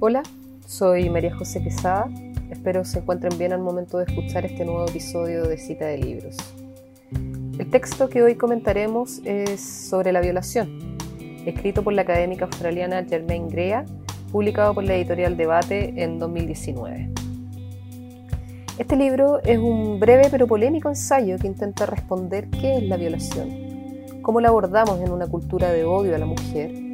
Hola, soy María José Quesada. Espero se encuentren bien al momento de escuchar este nuevo episodio de Cita de Libros. El texto que hoy comentaremos es sobre la violación, escrito por la académica australiana Germaine Grea, publicado por la editorial Debate en 2019. Este libro es un breve pero polémico ensayo que intenta responder qué es la violación, cómo la abordamos en una cultura de odio a la mujer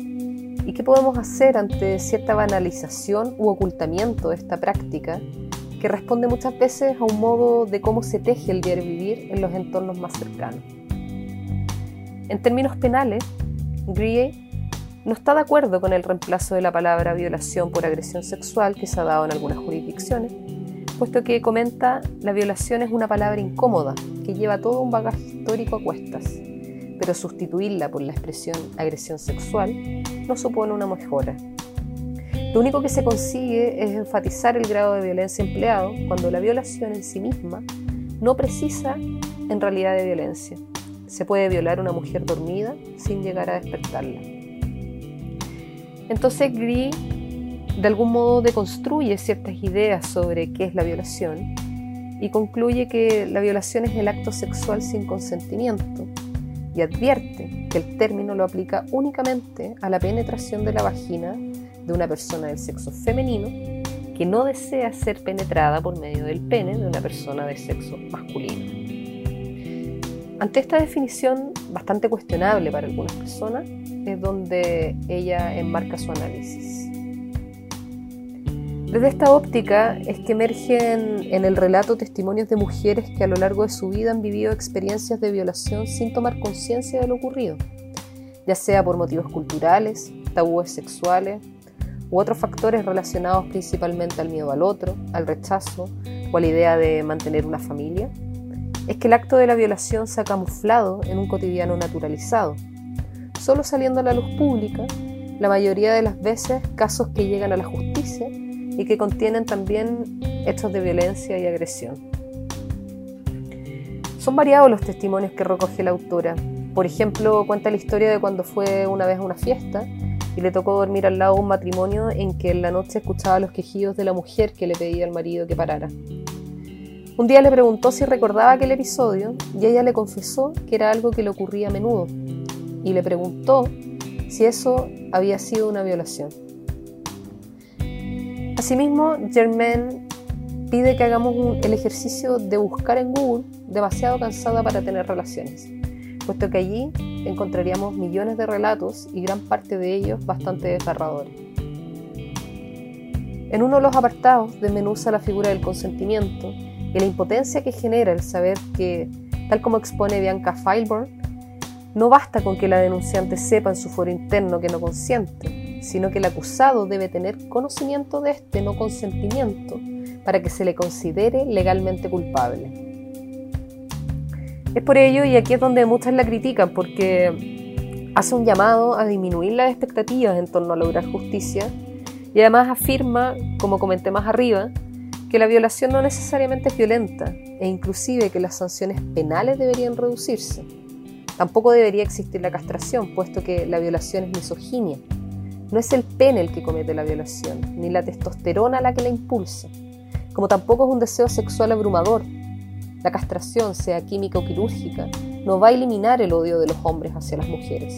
y qué podemos hacer ante cierta banalización u ocultamiento de esta práctica que responde muchas veces a un modo de cómo se teje el diario vivir en los entornos más cercanos. En términos penales, Grier no está de acuerdo con el reemplazo de la palabra violación por agresión sexual que se ha dado en algunas jurisdicciones, puesto que comenta la violación es una palabra incómoda que lleva todo un bagaje histórico a cuestas, pero sustituirla por la expresión agresión sexual no supone una mejora. Lo único que se consigue es enfatizar el grado de violencia empleado cuando la violación en sí misma no precisa en realidad de violencia. Se puede violar a una mujer dormida sin llegar a despertarla. Entonces Gris de algún modo deconstruye ciertas ideas sobre qué es la violación y concluye que la violación es el acto sexual sin consentimiento y advierte que el término lo aplica únicamente a la penetración de la vagina de una persona del sexo femenino que no desea ser penetrada por medio del pene de una persona de sexo masculino. Ante esta definición bastante cuestionable para algunas personas, es donde ella enmarca su análisis. Desde esta óptica es que emergen en el relato testimonios de mujeres que a lo largo de su vida han vivido experiencias de violación sin tomar conciencia de lo ocurrido, ya sea por motivos culturales, tabúes sexuales u otros factores relacionados principalmente al miedo al otro, al rechazo o a la idea de mantener una familia, es que el acto de la violación se ha camuflado en un cotidiano naturalizado, solo saliendo a la luz pública, la mayoría de las veces casos que llegan a la justicia y que contienen también hechos de violencia y agresión. Son variados los testimonios que recoge la autora. Por ejemplo, cuenta la historia de cuando fue una vez a una fiesta y le tocó dormir al lado de un matrimonio en que en la noche escuchaba los quejidos de la mujer que le pedía al marido que parara. Un día le preguntó si recordaba aquel episodio y ella le confesó que era algo que le ocurría a menudo y le preguntó si eso había sido una violación. Asimismo, Germaine pide que hagamos el ejercicio de buscar en Google demasiado cansada para tener relaciones, puesto que allí encontraríamos millones de relatos y gran parte de ellos bastante desgarradores. En uno de los apartados desmenuza la figura del consentimiento y la impotencia que genera el saber que, tal como expone Bianca Feilborn, no basta con que la denunciante sepa en su foro interno que no consiente, sino que el acusado debe tener conocimiento de este no consentimiento para que se le considere legalmente culpable. Es por ello, y aquí es donde muchas la critican, porque hace un llamado a disminuir las expectativas en torno a lograr justicia y además afirma, como comenté más arriba, que la violación no necesariamente es violenta e inclusive que las sanciones penales deberían reducirse. Tampoco debería existir la castración, puesto que la violación es misoginia. No es el pene el que comete la violación, ni la testosterona la que la impulsa, como tampoco es un deseo sexual abrumador, la castración, sea química o quirúrgica, no va a eliminar el odio de los hombres hacia las mujeres.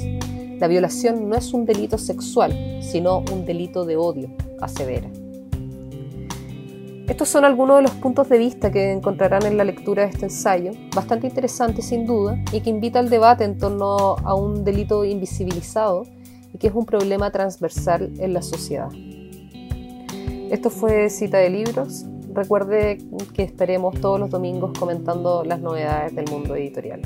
La violación no es un delito sexual, sino un delito de odio, asevera. Estos son algunos de los puntos de vista que encontrarán en la lectura de este ensayo, bastante interesante sin duda, y que invita al debate en torno a un delito invisibilizado y que es un problema transversal en la sociedad. Esto fue Cita de Libros. Recuerde que esperemos todos los domingos comentando las novedades del mundo editorial.